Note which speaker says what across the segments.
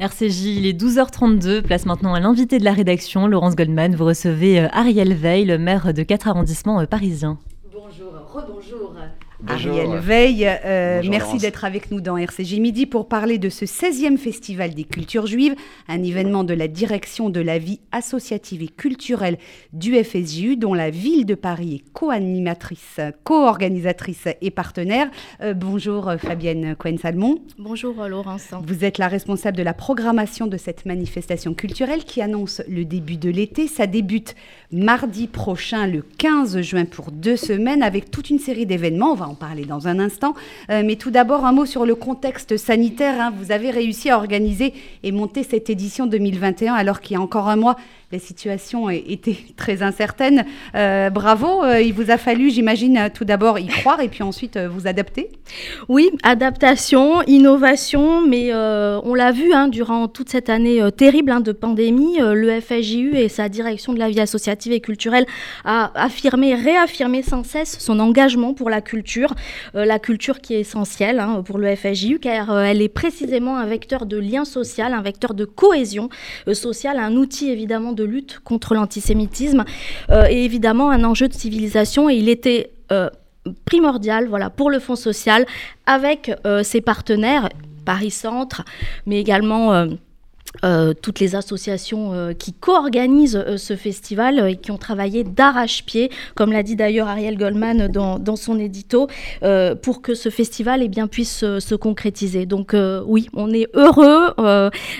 Speaker 1: RCJ, il est 12h32, place maintenant à l'invité de la rédaction, Laurence Goldman. Vous recevez euh, Ariel Veil, le maire de 4 arrondissements euh, parisiens.
Speaker 2: Bonjour, rebonjour. Ariel Veil, euh, merci d'être avec nous dans RCJ Midi pour parler de ce 16e Festival des cultures juives, un événement de la direction de la vie associative et culturelle du FSJU, dont la ville de Paris est co-animatrice, co-organisatrice et partenaire. Euh, bonjour euh, Fabienne Cohen-Salmon.
Speaker 3: Bonjour Laurence.
Speaker 2: Vous êtes la responsable de la programmation de cette manifestation culturelle qui annonce le début de l'été. Ça débute mardi prochain, le 15 juin, pour deux semaines, avec toute une série d'événements. On va en parler dans un instant. Euh, mais tout d'abord, un mot sur le contexte sanitaire. Hein. Vous avez réussi à organiser et monter cette édition 2021 alors qu'il y a encore un mois, la situation était très incertaine. Euh, bravo, euh, il vous a fallu, j'imagine, euh, tout d'abord y croire et puis ensuite vous adapter.
Speaker 3: Oui, adaptation, innovation, mais on l'a vu hein, durant toute cette année terrible hein, de pandémie, le FSJU et sa direction de la vie associative et culturelle a affirmé, réaffirmé sans cesse son engagement pour la culture, la culture qui est essentielle hein, pour le FSJU car elle est précisément un vecteur de lien social, un vecteur de cohésion sociale, un outil évidemment de de lutte contre l'antisémitisme euh, et évidemment un enjeu de civilisation. Et il était euh, primordial voilà, pour le Fonds social avec euh, ses partenaires, Paris Centre, mais également euh, toutes les associations euh, qui co-organisent euh, ce festival et qui ont travaillé d'arrache-pied, comme l'a dit d'ailleurs Ariel Goldman dans, son édito, pour que ce festival eh bien, puisse se concrétiser. Donc oui, on est heureux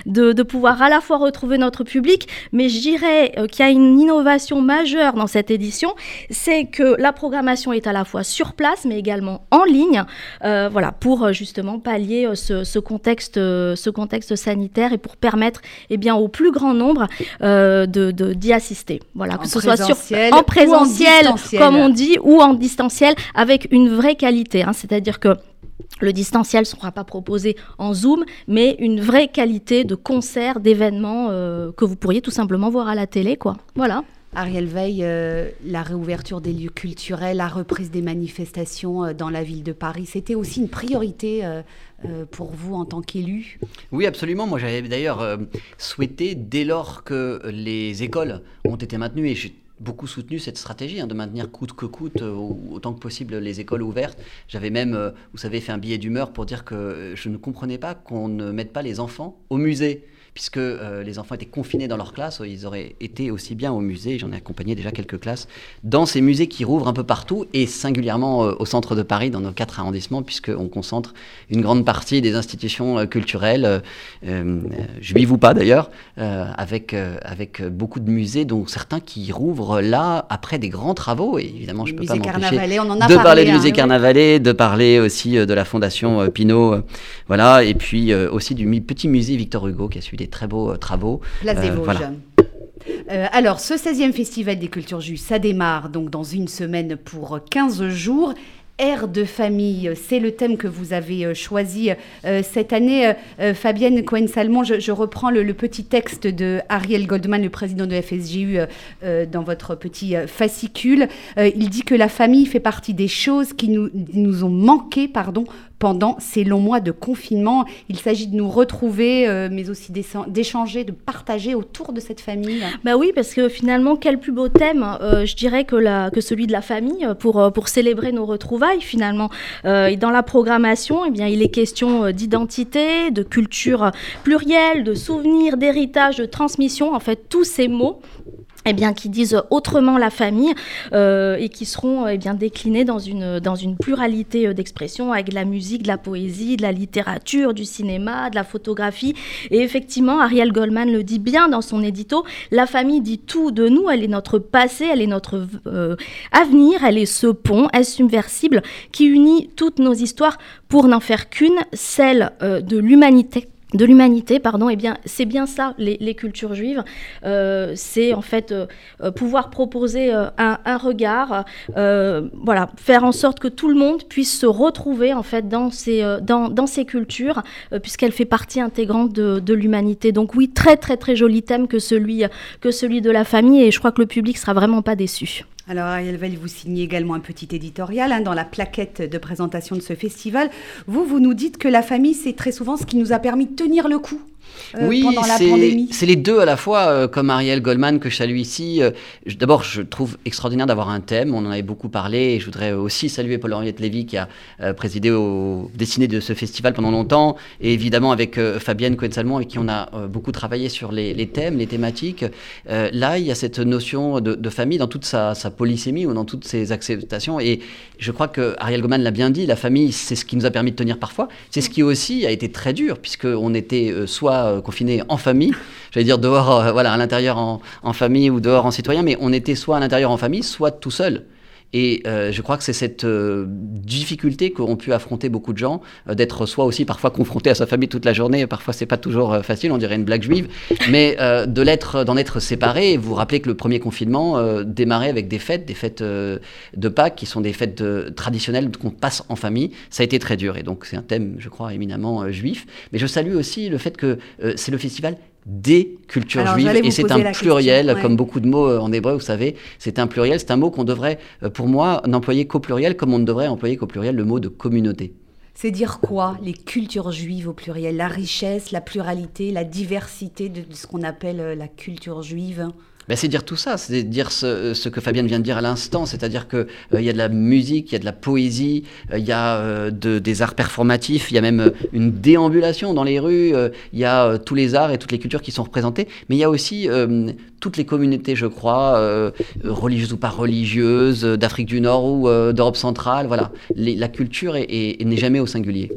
Speaker 3: de, pouvoir à la fois retrouver notre public, mais je dirais qu'il y a une innovation majeure dans cette édition, c'est que la programmation est à la fois sur place, mais également en ligne, voilà, pour justement pallier ce contexte sanitaire et pour permettre permettre eh bien, au plus grand nombre euh, de, d'y assister. Voilà, que ce soit sur, en présentiel, comme on dit, ou en distanciel, avec une vraie qualité. Hein. C'est-à-dire que le distanciel ne sera pas proposé en Zoom, mais une vraie qualité de concert, d'événements euh, que vous pourriez tout simplement voir à la télé. Quoi. Voilà.
Speaker 2: Ariel Veil, euh, la réouverture des lieux culturels, la reprise des manifestations euh, dans la ville de Paris, c'était aussi une priorité euh, pour vous en tant qu'élu?
Speaker 4: Oui, absolument. Moi, j'avais d'ailleurs souhaité, dès lors que les écoles ont été maintenues, et j'ai beaucoup soutenu cette stratégie hein, de maintenir coûte que coûte autant que possible les écoles ouvertes. J'avais même, vous savez, fait un billet d'humeur pour dire que je ne comprenais pas qu'on ne mette pas les enfants au musée puisque euh, les enfants étaient confinés dans leur classe, ils auraient été aussi bien au musée, j'en ai accompagné déjà quelques classes, dans ces musées qui rouvrent un peu partout, et singulièrement euh, au centre de Paris, dans nos quatre arrondissements, puisqu'on concentre une grande partie des institutions euh, culturelles, juives ou pas d'ailleurs, avec, avec beaucoup de musées, dont certains qui rouvrent là après des grands travaux, et évidemment je ne peux pas m'empêcher de parler du musée Carnavalet, de parler aussi de la fondation Pinault, voilà, et puis aussi du petit musée Victor Hugo qui a suivi des très beaux euh, travaux.
Speaker 2: Place des euh, Vosges. Euh, alors, ce 16e Festival des cultures juives, ça démarre donc dans une semaine pour 15 jours. Air de famille, c'est le thème que vous avez choisi cette année. Fabienne Cohen-Salmon, je, reprends le, petit texte de Ariel Goldman, le président de FSJU, dans votre petit fascicule. il dit que la famille fait partie des choses qui nous, nous ont manqué pardon, pendant ces longs mois de confinement. Il s'agit de nous retrouver, euh, mais aussi d'échanger, de partager autour de cette famille.
Speaker 3: Bah oui, parce que finalement, quel plus beau thème, euh, je dirais, que, celui de la famille pour, euh, célébrer nos retrouvailles finalement. et dans la programmation, eh bien, il est question d'identité, de culture plurielle, de souvenirs, d'héritage, de transmission, en fait, tous ces mots eh bien, qui disent autrement la famille euh, et qui seront eh bien, déclinés dans une, dans une pluralité euh, d'expressions avec de la musique, de la poésie, de la littérature, du cinéma, de la photographie. Et effectivement, Ariel Goldman le dit bien dans son édito, la famille dit tout de nous, elle est notre passé, elle est notre euh, avenir, elle est ce pont insubversible qui unit toutes nos histoires pour n'en faire qu'une, celle de l'humanité? De l'humanité, pardon, eh bien c'est bien ça les, cultures juives, euh, c'est en fait euh, euh, pouvoir proposer un, regard, voilà, faire en sorte que tout le monde puisse se retrouver en fait dans ces dans, dans ces cultures, puisqu'elle fait partie intégrante de, de l'humanité. Donc oui, très très très joli thème que celui que celui de la famille, et je crois que le public sera vraiment pas déçu.
Speaker 2: Alors Ariel Veil, vous signez également un petit éditorial hein, dans la plaquette de présentation de ce festival. Vous, vous nous dites que la famille, c'est très souvent ce qui nous a permis de tenir le coup euh, pendant la pandémie
Speaker 4: c'est les deux à la fois, euh, comme Ariel Goldman que je salue ici. Euh, d'abord, je trouve extraordinaire d'avoir un thème, on en avait beaucoup parlé, et je voudrais aussi saluer Paul-Henriette Lévy qui a présidé au dessiné de ce festival pendant longtemps, et évidemment avec Fabienne Cohen-Salmon avec qui on a beaucoup travaillé sur les, thèmes, les thématiques. là, il y a cette notion de, famille dans toute sa, sa, polysémie ou dans toutes ses acceptations, et je crois que Ariel Goldman l'a bien dit, la famille, c'est ce qui nous a permis de tenir parfois, c'est ce qui aussi a été très dur, puisqu'on était soit euh, confinés en famille, j'allais dire dehors, euh, voilà, à l'intérieur en, famille ou dehors en citoyen, mais on était soit à l'intérieur en famille, soit tout seul. Et euh, je crois que c'est cette euh, difficulté qu'ont pu affronter beaucoup de gens, euh, d'être soit aussi parfois confronté à sa famille toute la journée, parfois c'est pas toujours facile, on dirait une blague juive, mais de l'être, d'en être séparé. Vous vous rappelez que le premier confinement démarrait avec des fêtes, des fêtes de Pâques qui sont des fêtes traditionnelles qu'on passe en famille. Ça a été très dur et donc c'est un thème, je crois, éminemment juif. Mais je salue aussi le fait que c'est le festival des cultures juives et c'est un pluriel comme beaucoup de mots euh, en hébreu vous savez c'est un pluriel c'est un mot qu'on devrait euh, pour moi n'employer qu'au pluriel comme on ne devrait employer qu'au pluriel le mot de communauté.
Speaker 2: C'est dire quoi les cultures juives au pluriel? La richesse la pluralité la diversité de ce qu'on appelle euh, la culture juive?
Speaker 4: Ben, c'est dire tout ça, c'est dire ce, que Fabienne vient de dire à l'instant, c'est-à-dire qu'il euh, il y a de la musique, il y a de la poésie, euh, il y a euh, des arts performatifs, il y a même une déambulation dans les rues, il y a tous les arts et toutes les cultures qui sont représentés, mais il y a aussi toutes les communautés, je crois, religieuses ou pas religieuses, d'Afrique du Nord ou d'Europe centrale, voilà. la culture n'est jamais au singulier.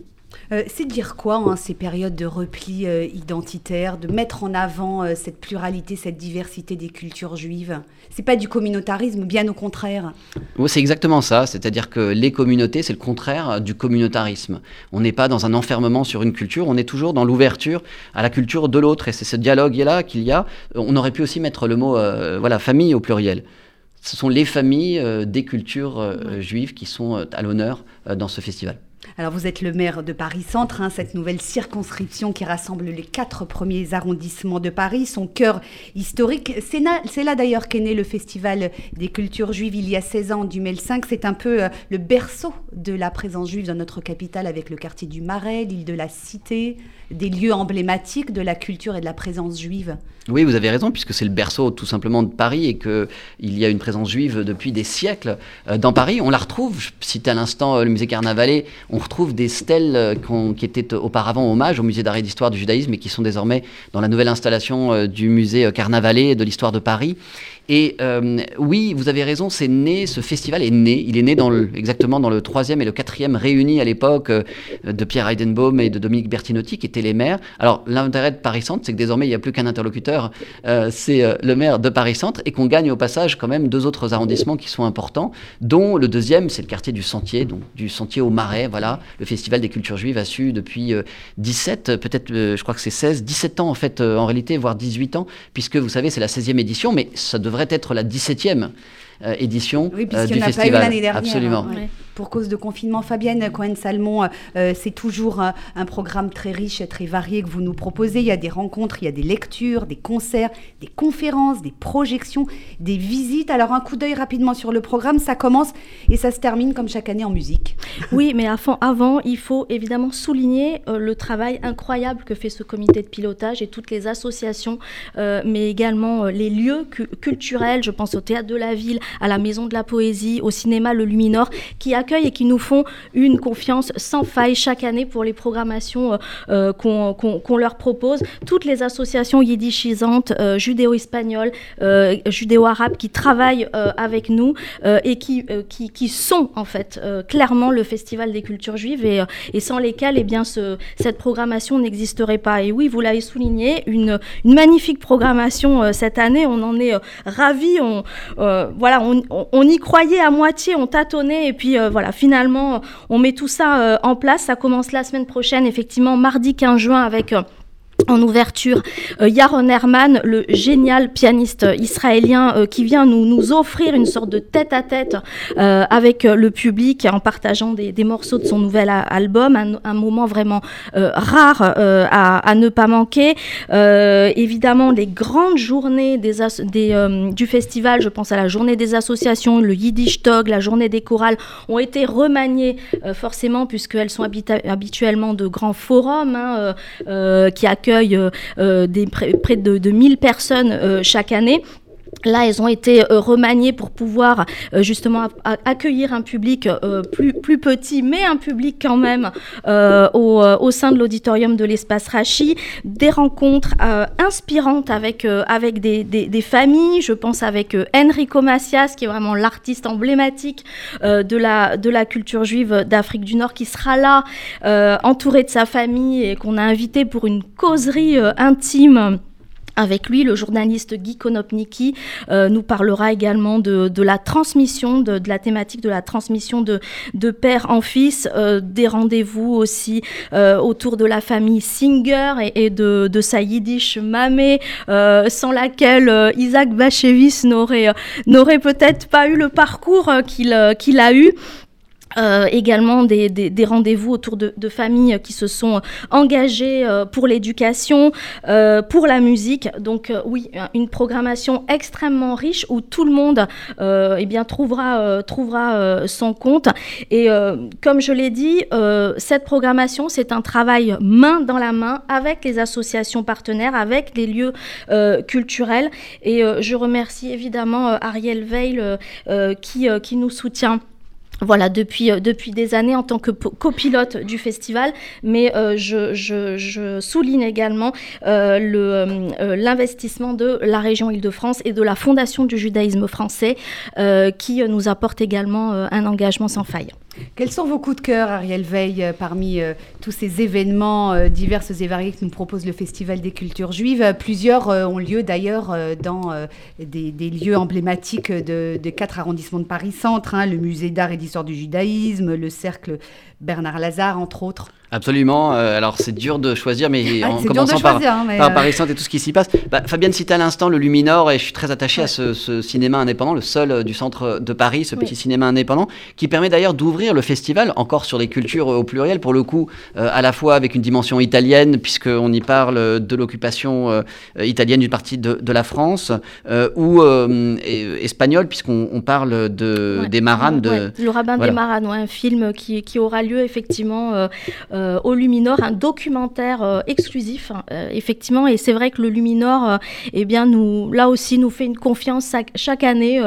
Speaker 2: Euh, c'est dire quoi, hein, ces périodes de repli euh, identitaire, de mettre en avant euh, cette pluralité, cette diversité des cultures juives? C'est pas du communautarisme, bien au contraire.
Speaker 4: Oui, c'est exactement ça. C'est-à-dire que les communautés, c'est le contraire du communautarisme. On n'est pas dans un enfermement sur une culture, on est toujours dans l'ouverture à la culture de l'autre. Et c'est ce dialogue-là qu'il y a. On aurait pu aussi mettre le mot voilà, famille au pluriel ce sont les familles des cultures juives qui sont à l'honneur dans ce festival.
Speaker 2: Alors vous êtes le maire de Paris-Centre, hein, cette nouvelle circonscription qui rassemble les quatre premiers arrondissements de Paris, son cœur historique. C'est là, d'ailleurs qu'est né le Festival des cultures juives il y a 16 ans, du Mel 5. C'est un peu euh, le berceau de la présence juive dans notre capitale avec le quartier du Marais, l'île de la Cité, des lieux emblématiques de la culture et de la présence juive.
Speaker 4: Oui, vous avez raison, puisque c'est le berceau tout simplement de Paris et qu'il y a une présence juive depuis des siècles euh, dans Paris. On la retrouve, je citais à l'instant euh, le musée Carnavalet, on retrouve des stèles euh, qui étaient auparavant hommage au musée d'art et d'histoire du judaïsme et qui sont désormais dans la nouvelle installation du musée Carnavalet de l'histoire de Paris. Et euh, oui, vous avez raison, c'est né, ce festival est né. Il est né exactement dans le troisième et le quatrième réunis à l'époque euh, de Pierre Heidenbaum et de Dominique Bertinotti, qui étaient les maires. Alors, l'intérêt de Paris Centre, c'est que désormais, il n'y a plus qu'un interlocuteur, euh, c'est le maire de Paris Centre, et qu'on gagne au passage quand même deux autres arrondissements qui sont importants, dont le deuxième, c'est le quartier du Sentier, donc du Sentier au Marais. Voilà, le Festival des cultures juives a su depuis 17, peut-être, je crois que c'est 16, 17 ans en fait, en réalité, voire 18 ans, puisque vous savez, c'est la 16e édition, mais ça devrait devrait être la 17e euh, édition
Speaker 2: oui,
Speaker 4: euh,
Speaker 2: du
Speaker 4: festival.
Speaker 2: Pas eu l'année dernière,
Speaker 4: Absolument.
Speaker 2: Hein, pour cause de confinement. Fabienne Cohen-Salmon, euh, c'est toujours un, programme très riche et très varié que vous nous proposez. Il y a des rencontres, il y a des lectures, des concerts, des conférences, des projections, des visites. Alors un coup d'œil rapidement sur le programme, ça commence et ça se termine comme chaque année en musique.
Speaker 3: Oui, mais avant, avant il faut évidemment souligner euh, le travail incroyable que fait ce comité de pilotage et toutes les associations, euh, mais également les lieux culturels. Je pense au théâtre de la ville, à la maison de la poésie, au cinéma Le Luminor, qui a et qui nous font une confiance sans faille chaque année pour les programmations euh, euh, qu'on leur propose. Toutes les associations yiddishisantes, euh, judéo-espagnoles, judéo-arabes qui travaillent avec nous et qui, qui, sont en fait clairement le Festival des cultures juives et, sans lesquelles eh bien, ce, cette programmation n'existerait pas. Et oui, vous l'avez souligné, une, une, magnifique programmation cette année. On en est ravis. On, voilà, on, y croyait à moitié, on tâtonnait et puis voilà, finalement, on met tout ça euh, en place. Ça commence la semaine prochaine, effectivement, mardi 15 juin, avec euh, en ouverture, euh, Yaron Herman, le génial pianiste israélien euh, qui vient nous, nous offrir une sorte de tête-à-tête euh, avec le public en partageant des, morceaux de son nouvel album, un, moment vraiment rare à, ne pas manquer. évidemment, les grandes journées des, du festival, je pense à la journée des associations, le Yiddish Tog, la journée des chorales, ont été remaniées forcément puisqu'elles sont habituellement de grands forums hein, qui accueillent accueille des, près, de, de 1000 personnes chaque année. Là, elles ont été euh, remaniées pour pouvoir euh, justement accueillir un public euh, plus, plus petit, mais un public quand même au, au, sein de l'auditorium de l'espace Rachi. Des rencontres inspirantes avec, avec des, des, familles. Je pense avec Enrico Macias, qui est vraiment l'artiste emblématique de, la, de la culture juive d'Afrique du Nord, qui sera là, entouré de sa famille et qu'on a invité pour une causerie intime. Avec lui, le journaliste Guy Konopnicki euh, nous parlera également de, la transmission, de, la thématique de la transmission de, père en fils, euh, des rendez-vous aussi euh, autour de la famille Singer et, de, de, sa yiddish mamé, sans laquelle Isaac Bachevis n'aurait, peut-être pas eu le parcours qu'il a eu. Euh, également des, des, rendez-vous autour de, de, familles qui se sont engagées euh, pour l'éducation, euh, pour la musique. Donc oui, une programmation extrêmement riche où tout le monde eh bien, trouvera, trouvera son compte. Et comme je l'ai dit, cette programmation, c'est un travail main dans la main avec les associations partenaires, avec les lieux culturels. Et je remercie évidemment Ariel Veil qui, qui nous soutient voilà, depuis, euh, depuis des années en tant que copilote du festival, mais euh, je, souligne également euh, l'investissement de la région Île-de-France et de la Fondation du judaïsme français qui nous apporte également un engagement sans faille.
Speaker 2: Quels sont vos coups de cœur, Ariel Veil, euh, parmi euh, tous ces événements euh, divers et variés que nous propose le Festival des cultures juives? Plusieurs ont lieu d'ailleurs dans des, lieux emblématiques de, quatre arrondissements de Paris-Centre, hein, le musée d'art et d'histoire du judaïsme, le cercle Bernard Lazare, entre autres.
Speaker 4: Absolument. Euh, alors c'est dur de choisir, mais ah, en commençant par, hein, par euh, Paris Saint et tout ce qui s'y passe. Bah, Fabienne citait à l'instant le Luminor et je suis très attaché à ce, cinéma indépendant, le seul euh, du centre de Paris, ce petit cinéma indépendant, qui permet d'ailleurs d'ouvrir le festival encore sur les cultures au pluriel, pour le coup, à la fois avec une dimension italienne, puisqu'on y parle de l'occupation italienne d'une partie de, la France, ou espagnole, puisqu'on parle de, des Maranes. De,
Speaker 3: le rabbin des Maranes, un film qui, qui, aura lieu effectivement euh, au Luminor, un documentaire euh, exclusif, hein, euh, effectivement. Et c'est vrai que le Luminor, eh bien, nous, là aussi, nous fait une confiance chaque, année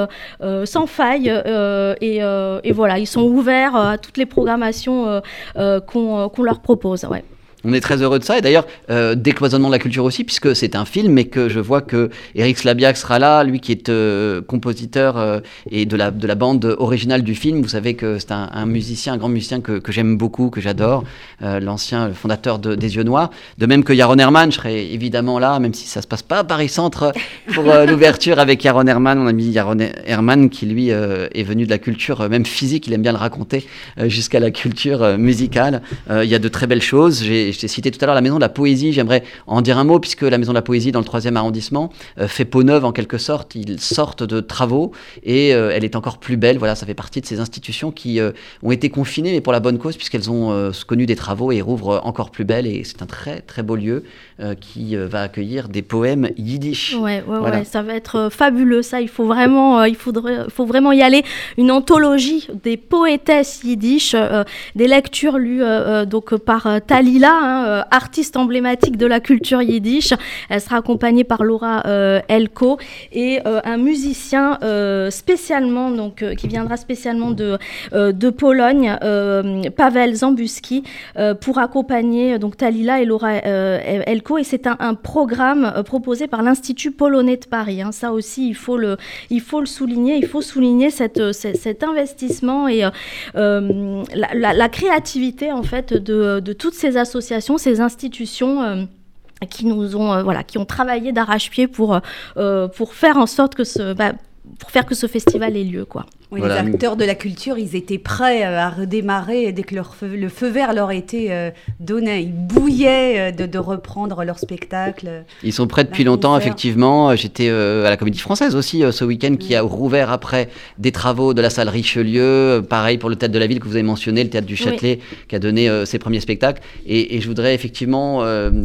Speaker 3: sans faille. Et, voilà, ils sont ouverts à toutes les programmations qu'on leur propose. Ouais.
Speaker 4: On est très heureux de ça. Et d'ailleurs, euh, décloisonnement de la culture aussi, puisque c'est un film, mais que je vois que Eric Slabiak sera là, lui qui est euh, compositeur euh, et de la, de la bande originale du film. Vous savez que c'est un, musicien, un grand musicien que, que j'aime beaucoup, que j'adore, l'ancien fondateur de, des Yeux Noirs. De même que Yaron Herman, je serai évidemment là, même si ça se passe pas à Paris Centre pour l'ouverture avec Yaron Herman, mon ami Yaron Herman, qui lui est venu de la culture, même physique, il aime bien le raconter, jusqu'à la culture musicale. Il y a de très belles choses. J'ai je t'ai cité tout à l'heure la Maison de la Poésie, j'aimerais en dire un mot, puisque la Maison de la Poésie, dans le 3e arrondissement, euh, fait peau neuve en quelque sorte. Ils sortent de travaux et euh, elle est encore plus belle. Voilà, ça fait partie de ces institutions qui euh, ont été confinées, mais pour la bonne cause, puisqu'elles ont connu des travaux et rouvrent encore plus belle. Et c'est un très, très beau lieu qui va accueillir des poèmes yiddish.
Speaker 3: Ouais, ouais, ouais, ça va être fabuleux, ça. Il faut vraiment, il faudrait, faut vraiment y aller. Une anthologie des poétesses yiddish, des lectures lues donc par Talila, Hein, euh, artiste emblématique de la culture yiddish. Elle sera accompagnée par Laura euh, Elko et euh, un musicien spécialement, donc, qui viendra spécialement de, de Pologne, Pavel Zambuski, pour accompagner donc, Talila et Laura Elko. Et c'est un, programme proposé par l'Institut polonais de Paris. Hein. Ça aussi, il faut, le, il faut le souligner. Il faut souligner cette, cet investissement et la, la, créativité en fait de, de toutes ces associations ces institutions euh, qui nous ont euh, voilà qui ont travaillé d'arrache-pied pour euh, faire en sorte que ce bah, pour faire que ce festival ait lieu quoi.
Speaker 2: Les acteurs de la culture, ils étaient prêts euh, à redémarrer dès que leur le feu vert leur était euh, donné. Ils bouillaient euh, de, reprendre leur spectacle.
Speaker 4: Ils sont prêts depuis longtemps, effectivement. J'étais à la Comédie Française aussi ce week-end, qui a rouvert après des travaux de la salle Richelieu. Pareil pour le théâtre de la ville que vous avez mentionné, le théâtre du Châtelet, qui a donné ses premiers spectacles. Et, je voudrais effectivement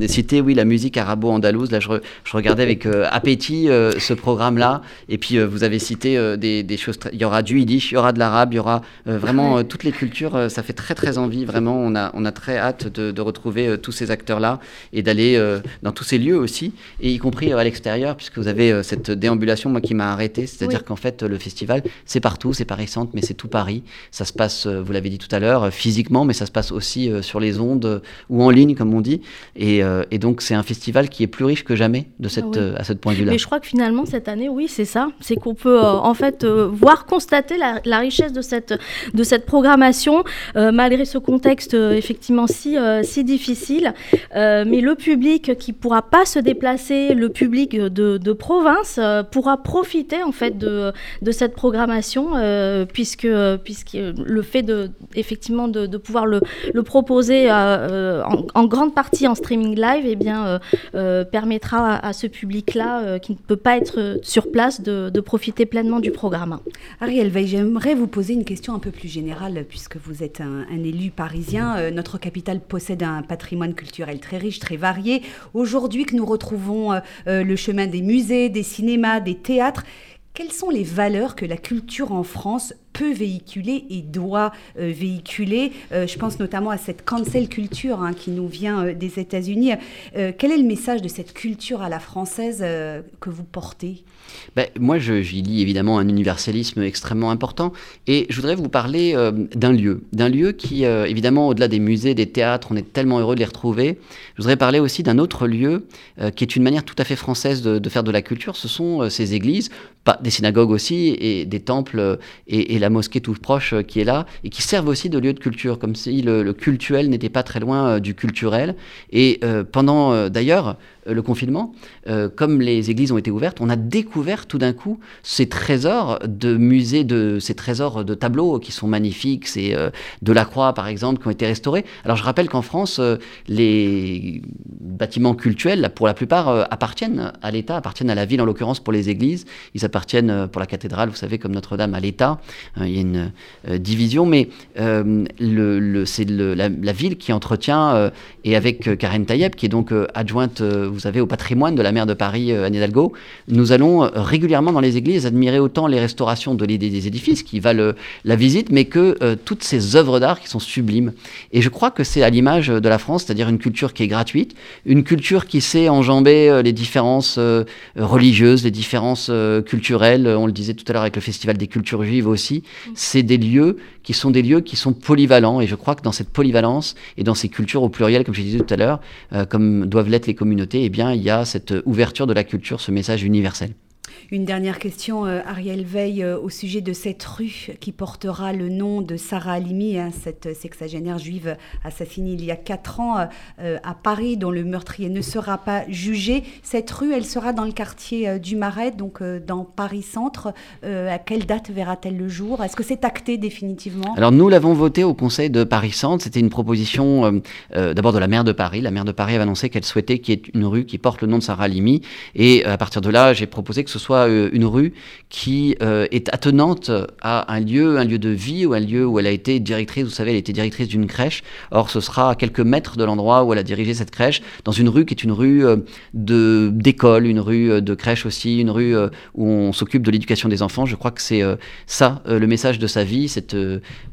Speaker 4: citer, oui, la musique arabo-andalouse. Là, je, je, regardais avec appétit ce programme-là. Et puis, vous avez avez cité des, choses. Il y aura du yiddish, il y aura de l'arabe, il y aura vraiment toutes les cultures. ça fait très très envie. Vraiment, on a, on a très hâte de, de retrouver tous ces acteurs-là et d'aller dans tous ces lieux aussi, et y compris à l'extérieur, puisque vous avez cette déambulation, moi, qui m'a arrêté. C'est-à-dire qu'en fait, le festival, c'est partout, c'est Paris Centre, mais c'est tout Paris. Ça se passe, vous l'avez dit tout à l'heure, physiquement, mais ça se passe aussi sur les ondes ou en ligne, comme on dit. Et, et donc, c'est un festival qui est plus riche que jamais de cette, euh, à ce point de vue-là.
Speaker 3: Mais je crois que finalement, cette année, oui, c'est ça. C'est qu'on peut euh, en fait euh, voir, constater la, richesse de cette, de cette programmation, malgré ce contexte effectivement si, si difficile. mais le public qui pourra pas se déplacer, le public de, de province, pourra profiter en fait de, de cette programmation, puisque, puisque le fait de, effectivement de, de pouvoir le, le proposer en, grande partie en streaming live, eh bien, permettra à, ce public-là euh, qui ne peut pas être sur place de, profiter pleinement du programme.
Speaker 2: Ariel Veil, j'aimerais vous poser une question un peu plus générale puisque vous êtes un, élu parisien. Euh, notre capitale possède un patrimoine culturel très riche, très varié. Aujourd'hui que nous retrouvons euh, le chemin des musées, des cinémas, des théâtres, quelles sont les valeurs que la culture en France peut véhiculer et doit euh, véhiculer. Euh, je pense notamment à cette cancel culture hein, qui nous vient euh, des États-Unis. quel est le message de cette culture à la française que vous portez?
Speaker 4: Ben, Moi, j'y lis évidemment un universalisme extrêmement important. Et je voudrais vous parler d'un lieu. D'un lieu qui, évidemment, au-delà des musées, des théâtres, on est tellement heureux de les retrouver. Je voudrais parler aussi d'un autre lieu qui est une manière tout à fait française de, faire de la culture. Ce sont ces églises, pas, des synagogues aussi, et des temples et, et la mosquée tout proche euh, qui est là, et qui servent aussi de lieu de culture, comme si le, cultuel n'était pas très loin euh, du culturel. Et euh, pendant, d'ailleurs, le confinement, euh, comme les églises ont été ouvertes, on a découvert tout d'un coup ces trésors de musées, de, ces trésors de tableaux qui sont magnifiques, c'est euh, de la Croix par exemple, qui ont été restaurés. Alors je rappelle qu'en France, les bâtiments cultuels, pour la plupart, appartiennent à l'État, appartiennent à la ville en l'occurrence pour les églises. Ils appartiennent pour la cathédrale, vous savez, comme Notre-Dame à l'État. il y a une division, mais c'est la, la, ville qui entretient, et avec Karen Tayeb, qui est donc adjointe vous savez, au patrimoine de la maire de Paris, euh, Anne Hidalgo, nous allons euh, régulièrement dans les églises admirer autant les restaurations de des édifices qui valent euh, la visite, mais que toutes ces œuvres d'art qui sont sublimes. Et je crois que c'est à l'image de la France, c'est-à-dire une culture qui est gratuite, une culture qui sait enjamber les différences religieuses, les différences culturelles. On le disait tout à l'heure avec le Festival des cultures juives aussi. C'est des lieux qui sont des lieux qui sont polyvalents. Et je crois que dans cette polyvalence et dans ces cultures au pluriel, comme je disais tout à l'heure, comme doivent l'être les communautés, eh bien, il y a cette ouverture de la culture, ce message universel.
Speaker 2: Une dernière question, euh, Ariel Veil, euh, au sujet de cette rue qui portera le nom de Sarah Halimi, hein, cette sexagénaire juive assassinée il y a quatre ans euh, à Paris, dont le meurtrier ne sera pas jugé. Cette rue, elle sera dans le quartier du Marais, donc dans Paris Centre. à quelle date verra-t-elle le jour? Est-ce que c'est acté définitivement?
Speaker 4: Alors nous l'avons voté au Conseil de Paris Centre. C'était une proposition d'abord de la maire de Paris. La maire de Paris avait annoncé qu'elle souhaitait qu'il y ait une rue qui porte le nom de Sarah Halimi. Et à partir de là, j'ai proposé que ce soit euh, une rue qui euh, est attenante à un lieu, un lieu de vie ou un lieu où elle a été directrice. Vous savez, elle était directrice d'une crèche. Or, ce sera à quelques mètres de l'endroit où elle a dirigé cette crèche, dans une rue qui est une rue euh, de d'école, une rue de crèche aussi, une rue où on s'occupe de l'éducation des enfants. Je crois que c'est ça le message de sa vie, cette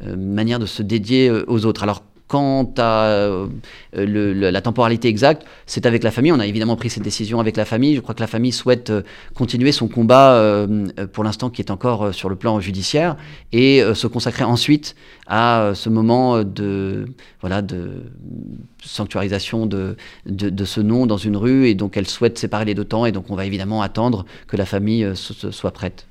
Speaker 4: manière de se dédier aux autres. Alors Quant à euh, la temporalité exacte, c'est avec la famille. On a évidemment pris cette décision avec la famille. Je crois que la famille souhaite euh, continuer son combat, euh, pour l'instant qui est encore sur le plan judiciaire, et se consacrer ensuite à ce moment de, voilà, de sanctuarisation de, de, ce nom dans une rue. Et donc elle souhaite séparer les deux temps. Et donc on va évidemment attendre que la famille soit prête.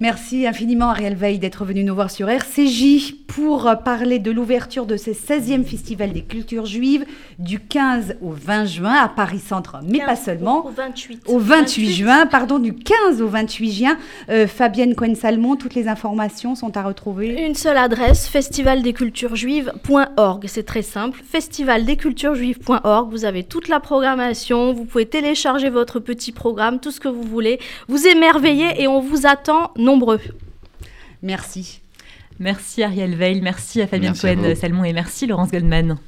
Speaker 2: Merci infiniment Ariel Veil d'être venu nous voir sur RCJ pour parler de l'ouverture de ce 16e Festival des cultures juives du 15 au 20 juin à Paris Centre, mais pas seulement.
Speaker 3: Au 28.
Speaker 2: Au 28, juin, pardon, du 15 au 28 juin. Euh, Fabienne Cohen-Salmon, toutes les informations sont à retrouver.
Speaker 3: Une seule adresse, festivaldesculturesjuives.org. C'est très simple, festivaldesculturesjuives.org. Vous avez toute la programmation, vous pouvez télécharger votre petit programme, tout ce que vous voulez. Vous émerveillez et on vous attend nombreux.
Speaker 2: Merci.
Speaker 1: Merci Ariel Veil, merci à Fabien Cohen-Salmon et merci Laurence Goldman.